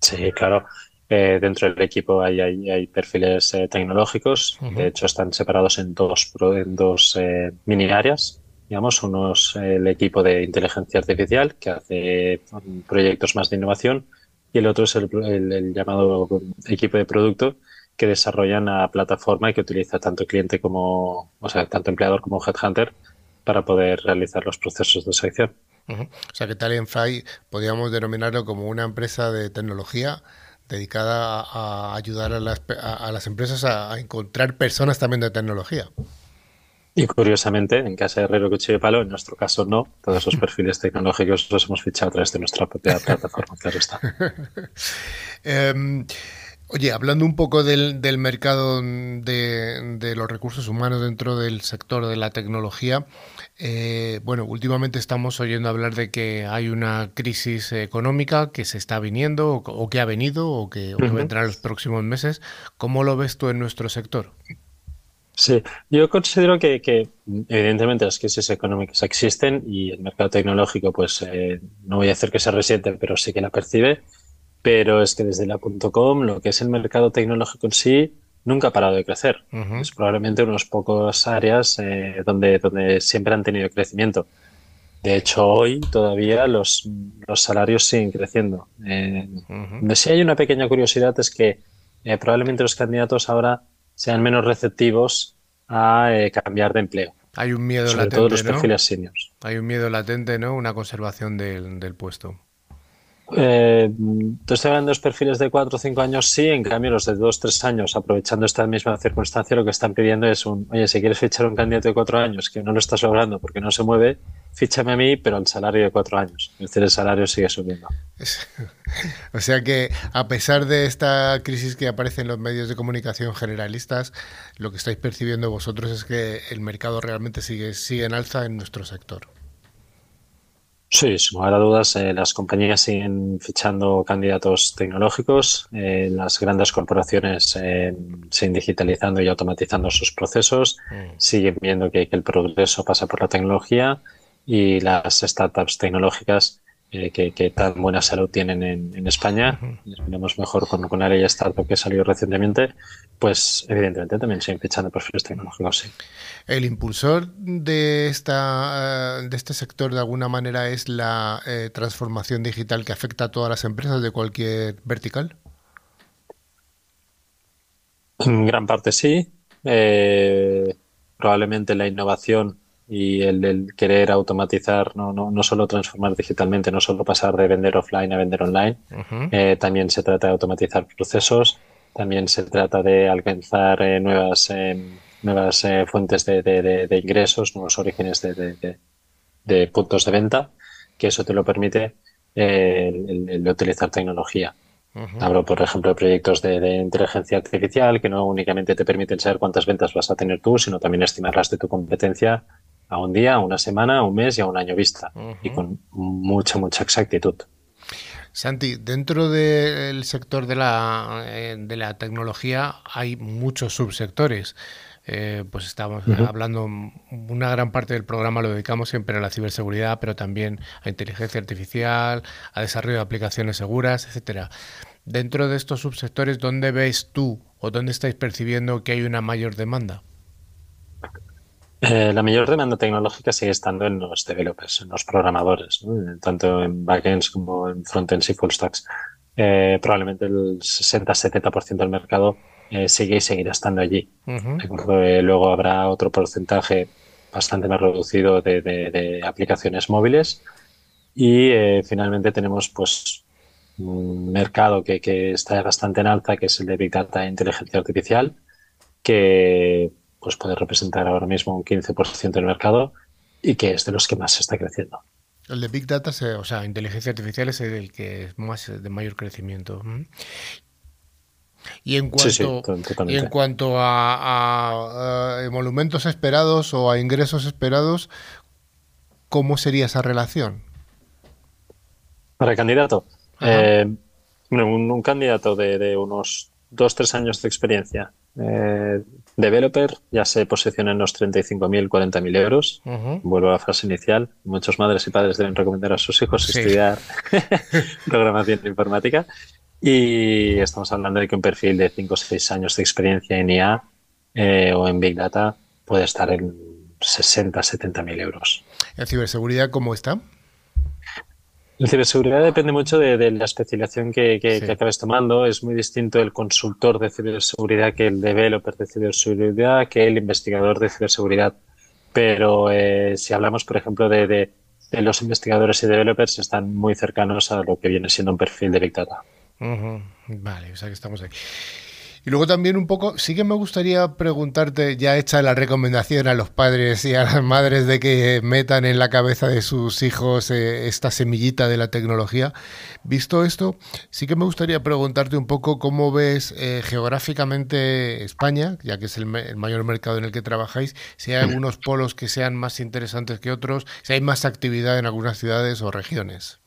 Sí, claro. Eh, dentro del equipo hay, hay, perfiles eh, tecnológicos, de hecho están separados en dos, en dos eh, mini áreas. Digamos, uno es el equipo de inteligencia artificial que hace proyectos más de innovación y el otro es el, llamado equipo de producto que desarrolla una plataforma y que utiliza tanto cliente como, o sea, tanto empleador como headhunter para poder realizar los procesos de selección. O sea que Talentfly podríamos denominarlo como una empresa de tecnología dedicada a, ayudar a las, a, las empresas a, encontrar personas también de tecnología. Y curiosamente, en casa de Herrero Cuchillo de Palo, en nuestro caso no, todos esos perfiles tecnológicos los hemos fichado a través de nuestra propia plataforma, claro está. Em, oye, hablando un poco del, del mercado de, de, los recursos humanos dentro del sector de la tecnología, eh, bueno, últimamente estamos oyendo hablar de que hay una crisis económica que se está viniendo o, que ha venido o que, vendrá en los próximos meses. ¿Cómo lo ves tú en nuestro sector? Sí, yo considero que, evidentemente las crisis económicas existen y el mercado tecnológico, pues eh, no voy a hacer que se resiente, pero sí que la percibe. Pero es que desde la .com, lo que es el mercado tecnológico en sí, nunca ha parado de crecer. Es probablemente unos pocos áreas eh, donde, donde siempre han tenido crecimiento. De hecho, hoy todavía los, los salarios siguen creciendo. Eh, Donde sí hay una pequeña curiosidad es que eh, probablemente los candidatos ahora sean menos receptivos a eh, cambiar de empleo. Hay un miedo sobre latente. Todo los perfiles seniors. Hay un miedo latente, ¿no? Una conservación del, del puesto. Eh, estoy hablando de los perfiles de 4 o 5 años, sí, en cambio los de 2 o 3 años, aprovechando esta misma circunstancia, lo que están pidiendo es un, oye, si quieres fichar un candidato de 4 años que no lo estás logrando porque no se mueve, fíchame a mí, pero al salario de 4 años. Es decir, el salario sigue subiendo. o sea que, a pesar de esta crisis que aparece en los medios de comunicación generalistas, lo que estáis percibiendo vosotros es que el mercado realmente sigue, sigue en alza en nuestro sector. Sí, sin lugar a dudas, eh, las compañías siguen fichando candidatos tecnológicos, eh, las grandes corporaciones eh, siguen digitalizando y automatizando sus procesos, mm. siguen viendo que, el progreso pasa por la tecnología y las startups tecnológicas que, tan buena salud tienen en, España, y miramos mejor con, con la ley startup que salió recientemente, pues evidentemente también siguen fichando perfiles tecnológicos, sí. El impulsor de, esta, eh, de este sector de alguna manera es la eh, transformación digital que afecta a todas las empresas de cualquier vertical. En gran parte sí. Eh, probablemente la innovación y el, querer automatizar, no, no, no, solo transformar digitalmente, no solo pasar de vender offline a vender online, también se trata de automatizar procesos, también se trata de alcanzar nuevas nuevas eh, fuentes de, ingresos, nuevos orígenes de, puntos de venta, que eso te lo permite eh, el, utilizar tecnología. Hablo, por ejemplo, de proyectos de, inteligencia artificial que no únicamente te permiten saber cuántas ventas vas a tener tú, sino también estimarlas de tu competencia a un día, a una semana, a un mes y a un año vista. Y con mucha, mucha exactitud. Santi, dentro del sector de la, eh, de la tecnología hay muchos subsectores. Eh, pues estamos hablando, una gran parte del programa lo dedicamos siempre a la ciberseguridad, pero también a inteligencia artificial, a desarrollo de aplicaciones seguras, etcétera. Dentro de estos subsectores, ¿dónde ves tú o dónde estáis percibiendo que hay una mayor demanda? Eh, la mayor demanda tecnológica sigue estando en los developers, en los programadores, tanto en backends como en frontends y full stacks. Eh, probablemente el 60-70% del mercado eh, sigue y seguirá estando allí. luego habrá otro porcentaje bastante más reducido de, aplicaciones móviles y finalmente tenemos pues un mercado que, que, está bastante en alta, que es el de Big Data e Inteligencia Artificial, que pues puede representar ahora mismo un 15% del mercado y que es de los que más se está creciendo. El de Big Data, o sea, inteligencia artificial es el que es más de mayor crecimiento. Y en cuanto, y en cuanto a, a, monumentos esperados o a ingresos esperados, ¿cómo sería esa relación? Para el candidato. Eh, un, candidato de, de unos dos, tres años de experiencia eh, developer ya se posiciona en los 35.000, 40.000 euros. Vuelvo a la frase inicial. Muchos madres y padres deben recomendar a sus hijos estudiar programación informática. Y estamos hablando de que un perfil de 5 o 6 años de experiencia en IA eh, o en Big Data puede estar en 60, 70 mil euros. ¿En ciberseguridad cómo está? La ciberseguridad depende mucho de, la especialización que, acabes tomando. Es muy distinto el consultor de ciberseguridad que el developer de ciberseguridad, que el investigador de ciberseguridad. Pero eh, si hablamos, por ejemplo, de, los investigadores y developers, están muy cercanos a lo que viene siendo un perfil de Big Data. Vale, o sea que estamos ahí. Y luego también un poco, sí que me gustaría preguntarte, ya hecha la recomendación a los padres y a las madres de que metan en la cabeza de sus hijos eh, esta semillita de la tecnología, visto esto, sí que me gustaría preguntarte un poco cómo ves eh, geográficamente España, ya que es el, el, mayor mercado en el que trabajáis, si hay algunos polos que sean más interesantes que otros, si hay más actividad en algunas ciudades o regiones.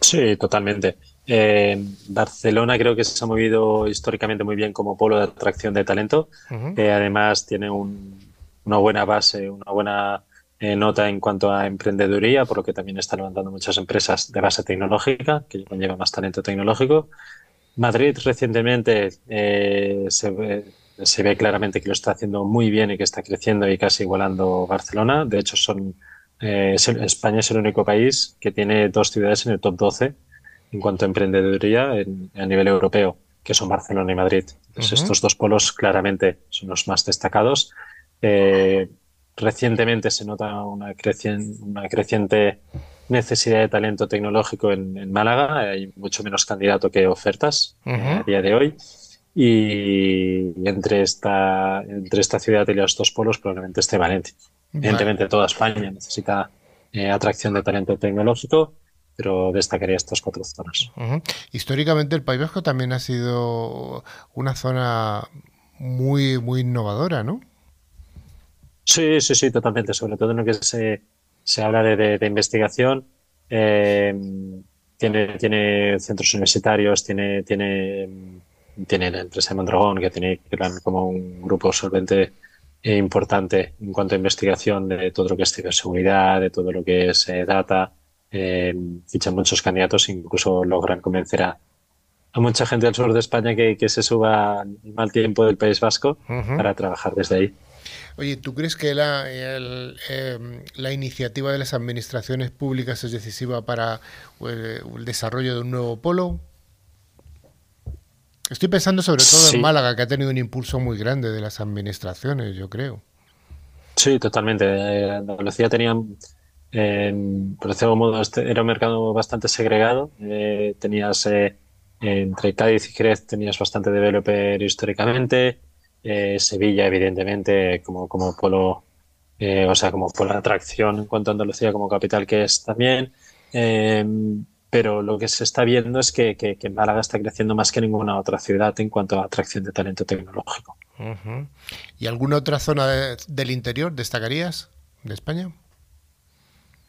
Sí, totalmente. Eh, Barcelona creo que se ha movido históricamente muy bien como polo de atracción de talento. además tiene una buena base, una buena eh, nota en cuanto a emprendeduría, por lo que también está levantando muchas empresas de base tecnológica que conllevan más talento tecnológico. Madrid recientemente eh, se, ve, claramente que lo está haciendo muy bien y que está creciendo y casi igualando Barcelona. De hecho, son, España es el único país que tiene dos ciudades en el top 12 en cuanto a emprendeduría a nivel europeo, que son Barcelona y Madrid. estos dos polos claramente son los más destacados. Eh, recientemente se nota una, una creciente necesidad de talento tecnológico en, Málaga. Hay mucho menos candidato que ofertas eh, a día de hoy. Y entre esta, entre esta ciudad y los dos polos probablemente esté Valencia. Evidentemente toda España necesita eh, atracción de talento tecnológico pero destacaría estas cuatro zonas. Históricamente el País Vasco también ha sido una zona muy, muy innovadora, ¿no? Sí, sí, sí, totalmente. Sobre todo en lo que se, habla de, investigación. Eh, tiene, tiene centros universitarios, tiene, tiene, tiene la empresa de Mondragón, que tiene como un grupo solvente e importante en cuanto a investigación de todo lo que es ciberseguridad, de todo lo que es eh, data eh, fichan muchos candidatos e incluso logran convencer a, mucha gente del sur de España que, se suba al mal tiempo del País Vasco para trabajar desde ahí. Oye, ¿tú crees que la, em, la iniciativa de las administraciones públicas es decisiva para eh, el, desarrollo de un nuevo polo? Estoy pensando sobre todo en Málaga, que ha tenido un impulso muy grande de las administraciones, yo creo. Sí, totalmente. Eh, Andalucía tenía por decirlo modo, este era un mercado bastante segregado. Eh, tenías eh, entre Cádiz y Jerez tenías bastante developer históricamente. Eh, Sevilla, evidentemente, como, como polo, o sea, como polo de atracción en cuanto a Andalucía como capital que es también. pero lo que se está viendo es que, que, Málaga está creciendo más que ninguna otra ciudad en cuanto a atracción de talento tecnológico. ¿Y alguna otra zona del interior destacarías de España?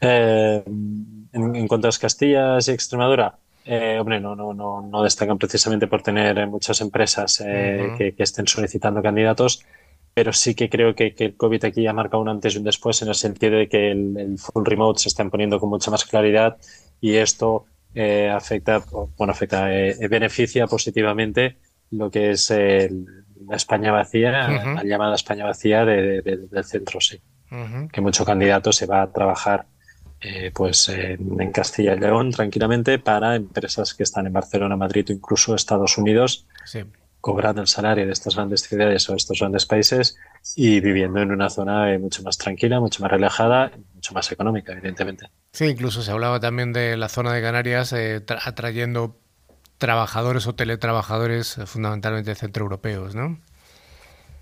Eh, en, cuanto a Castillas y Extremadura, eh, hombre, no, no, no, no, destacan precisamente por tener muchas empresas eh, que, estén solicitando candidatos, pero sí que creo que, el COVID aquí ha marcado un antes y un después en el sentido de que el, full remote se está imponiendo con mucha más claridad y esto afecta, bueno, afecta, beneficia positivamente lo que es la España vacía, la llamada España vacía del centro, sí. Que mucho candidato se va a trabajar eh, pues en, Castilla y León tranquilamente para empresas que están en Barcelona, Madrid o incluso Estados Unidos, cobrando el salario de estas grandes ciudades o estos grandes países y viviendo en una zona eh, mucho más tranquila, mucho más relajada, mucho más económica, evidentemente. Sí, incluso se hablaba también de la zona de Canarias eh, atrayendo trabajadores o teletrabajadores fundamentalmente centroeuropeos, ¿no?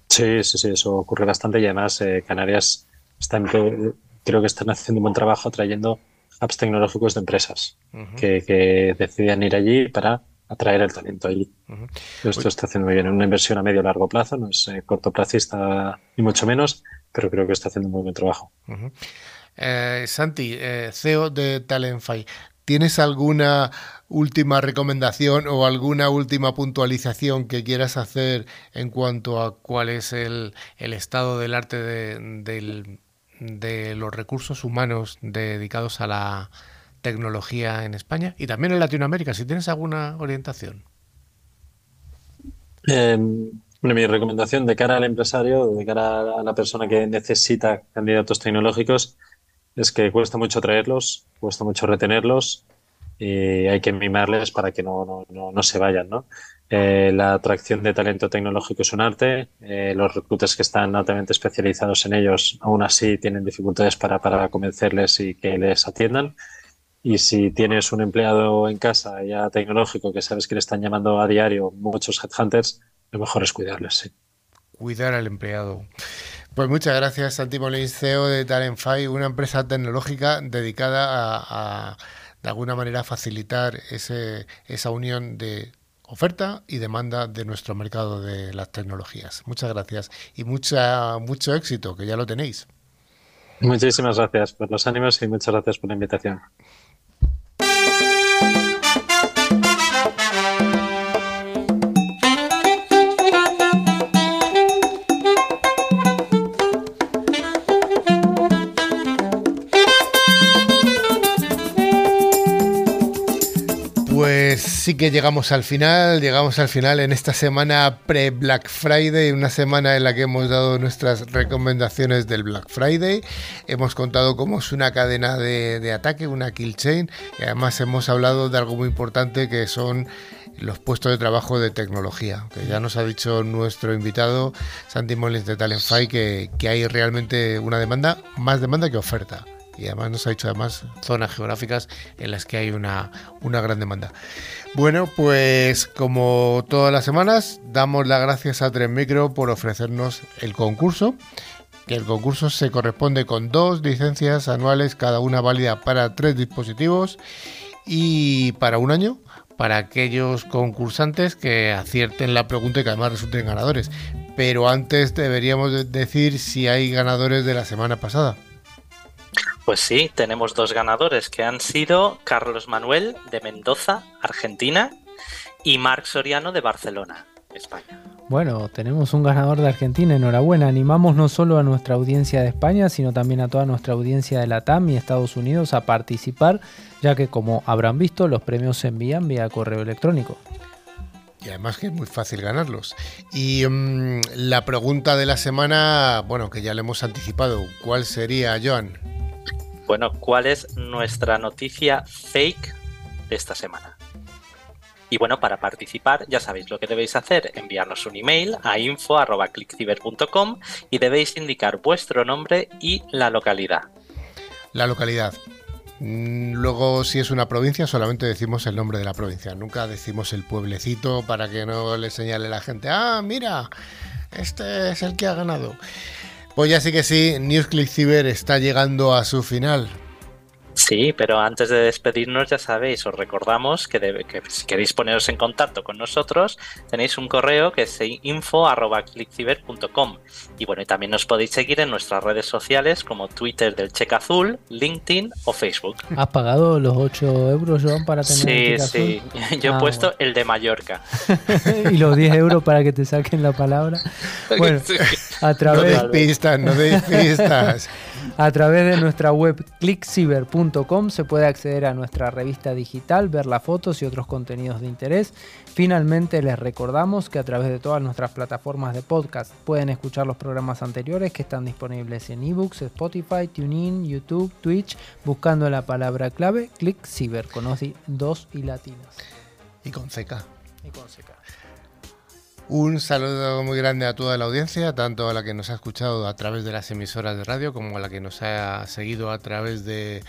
Sí, sí, sí, eso ocurre bastante y además Canarias está en, creo que están haciendo un buen trabajo trayendo apps tecnológicos de empresas que, deciden ir allí para atraer el talento allí. Esto está haciendo muy bien. Una inversión a medio largo plazo, no es eh, cortoplacista ni mucho menos, pero creo que está haciendo un muy buen trabajo. Eh, Santi, eh, CEO de Talentfy, ¿tienes alguna última recomendación o alguna última puntualización que quieras hacer en cuanto a cuál es el, estado del arte del de los recursos humanos dedicados a la tecnología en España y también en Latinoamérica, si tienes alguna orientación. Em, mi recomendación de cara al empresario, de cara a la persona que necesita candidatos tecnológicos, es que cuesta mucho traerlos, cuesta mucho retenerlos y hay que mimarles para que no, no, no se vayan, ¿no? Eh, la atracción de talento tecnológico es un arte. Eh, los reclutes que están altamente especializados en ellos, aún así, tienen dificultades para, para convencerles y que les atiendan. Y si tienes un empleado en casa ya tecnológico que sabes que le están llamando a diario muchos headhunters, lo mejor es cuidarles. Cuidar al empleado. Pues muchas gracias, Santi Molins, CEO de Talentfy, una empresa tecnológica dedicada a, a de alguna manera, facilitar ese, esa unión de oferta y demanda de nuestro mercado de las tecnologías. Muchas gracias y mucha, mucho éxito, que ya lo tenéis. Muchísimas gracias por los ánimos y muchas gracias por la invitación. Sí que llegamos al final, llegamos al final en esta semana pre-Black Friday, una semana en la que hemos dado nuestras recomendaciones del Black Friday, hemos contado cómo es una cadena de, ataque, una kill chain, y además hemos hablado de algo muy importante que son los puestos de trabajo de tecnología, que ya nos ha dicho nuestro invitado Santi Molins de Talentfy que, que hay realmente una demanda, más demanda que oferta y además nos ha dicho además zonas geográficas en las que hay una, una gran demanda. Bueno, pues como todas las semanas, damos las gracias a Tres Micro por ofrecernos el concurso. Que el concurso se corresponde con dos licencias anuales, cada una válida para tres dispositivos y para un año para aquellos concursantes que acierten la pregunta y que además resulten ganadores. Pero antes deberíamos decir si hay ganadores de la semana pasada. Pues sí, tenemos dos ganadores que han sido Carlos Manuel de Mendoza, Argentina, y Marc Soriano de Barcelona, España. Bueno, tenemos un ganador de Argentina, enhorabuena. Animamos no solo a nuestra audiencia de España, sino también a toda nuestra audiencia de la TAM y Estados Unidos a participar, ya que como habrán visto, los premios se envían vía correo electrónico. Y además que es muy fácil ganarlos. Y mm, la pregunta de la semana, bueno, que ya le hemos anticipado, ¿cuál sería, Joan? Bueno, ¿cuál es nuestra noticia fake de esta semana? Y bueno, para participar ya sabéis lo que debéis hacer, enviarnos un email a info.clickciber.com y debéis indicar vuestro nombre y la localidad. La localidad. Mm, luego, si es una provincia, solamente decimos el nombre de la provincia. Nunca decimos el pueblecito para que no le señale la gente, ah, mira, este es el que ha ganado. Pues ya sí que sí, NewsClick Cyber está llegando a su final. Sí, pero antes de despedirnos, ya sabéis, os recordamos que, si queréis poneros en contacto con nosotros, tenéis un correo que es info.clickciber.com. Y bueno, y también nos podéis seguir en nuestras redes sociales como Twitter del Cheque Azul, LinkedIn o Facebook. ¿Has pagado los 8 euros, Joan, para tener Sí, sí. Yo he ah, puesto el de Mallorca. y los 10 euros para que te saquen la palabra. Bueno, a través... No pistas, no deis pistas. A través de nuestra web clickciber.com se puede acceder a nuestra revista digital, ver las fotos y otros contenidos de interés. Finalmente les recordamos que a través de todas nuestras plataformas de podcast pueden escuchar los programas anteriores que están disponibles en ebooks, Spotify, TuneIn, YouTube, Twitch, buscando la palabra clave ClickCiber con dos y latinas. Y con CK. Y con CK. Un saludo muy grande a toda la audiencia, tanto a la que nos ha escuchado a través de las emisoras de radio como a la que nos ha seguido a través de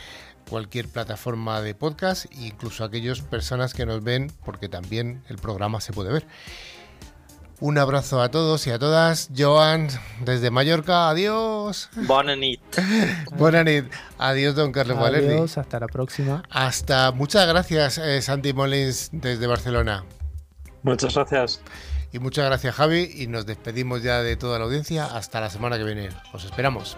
cualquier plataforma de podcast, incluso a aquellas personas que nos ven, porque también el programa se puede ver. Un abrazo a todos y a todas. Joan, desde Mallorca, adiós. Bonanit. Bonanit. Adiós, don Carlos Valerdi. Adiós, hasta la próxima. Hasta, muchas gracias, eh, Santi Molins, desde Barcelona. Muchas gracias. Y muchas gracias Javi y nos despedimos ya de toda la audiencia hasta la semana que viene. Os esperamos.